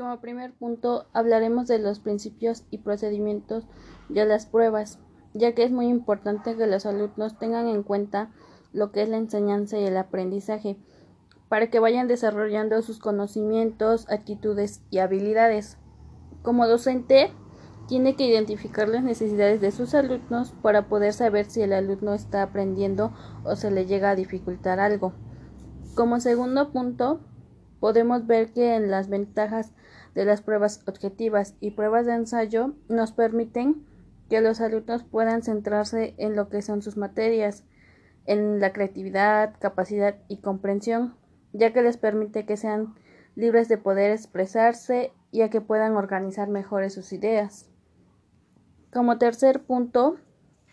Como primer punto, hablaremos de los principios y procedimientos de las pruebas, ya que es muy importante que los alumnos tengan en cuenta lo que es la enseñanza y el aprendizaje, para que vayan desarrollando sus conocimientos, actitudes y habilidades. Como docente, tiene que identificar las necesidades de sus alumnos para poder saber si el alumno está aprendiendo o se le llega a dificultar algo. Como segundo punto, podemos ver que en las ventajas de las pruebas objetivas y pruebas de ensayo nos permiten que los alumnos puedan centrarse en lo que son sus materias, en la creatividad, capacidad y comprensión, ya que les permite que sean libres de poder expresarse y a que puedan organizar mejores sus ideas. Como tercer punto,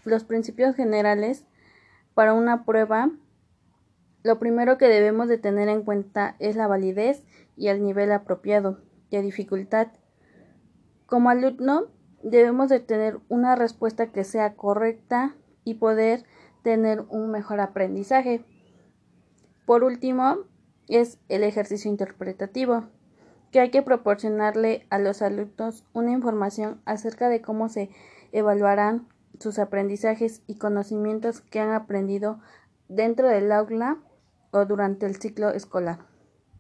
los principios generales para una prueba lo primero que debemos de tener en cuenta es la validez y el nivel apropiado de dificultad. Como alumno, debemos de tener una respuesta que sea correcta y poder tener un mejor aprendizaje. Por último, es el ejercicio interpretativo, que hay que proporcionarle a los alumnos una información acerca de cómo se evaluarán sus aprendizajes y conocimientos que han aprendido dentro del aula o durante el ciclo escolar.